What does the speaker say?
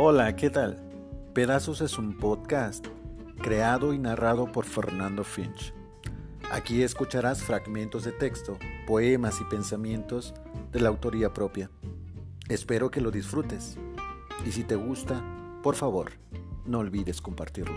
Hola, ¿qué tal? Pedazos es un podcast creado y narrado por Fernando Finch. Aquí escucharás fragmentos de texto, poemas y pensamientos de la autoría propia. Espero que lo disfrutes y si te gusta, por favor, no olvides compartirlo.